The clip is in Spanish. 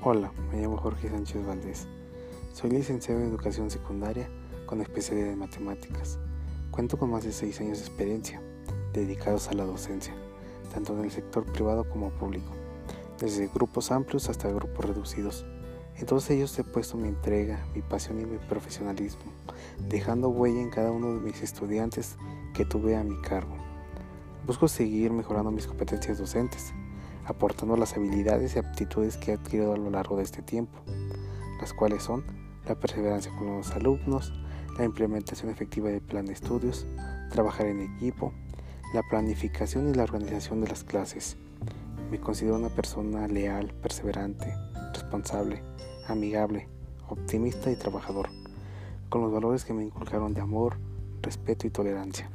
Hola, me llamo Jorge Sánchez Valdés. Soy licenciado en Educación Secundaria con especialidad en Matemáticas. Cuento con más de seis años de experiencia dedicados a la docencia, tanto en el sector privado como público, desde grupos amplios hasta grupos reducidos. En todos ellos he puesto mi entrega, mi pasión y mi profesionalismo, dejando huella en cada uno de mis estudiantes que tuve a mi cargo. Busco seguir mejorando mis competencias docentes aportando las habilidades y aptitudes que he adquirido a lo largo de este tiempo, las cuales son la perseverancia con los alumnos, la implementación efectiva del plan de estudios, trabajar en equipo, la planificación y la organización de las clases. Me considero una persona leal, perseverante, responsable, amigable, optimista y trabajador, con los valores que me inculcaron de amor, respeto y tolerancia.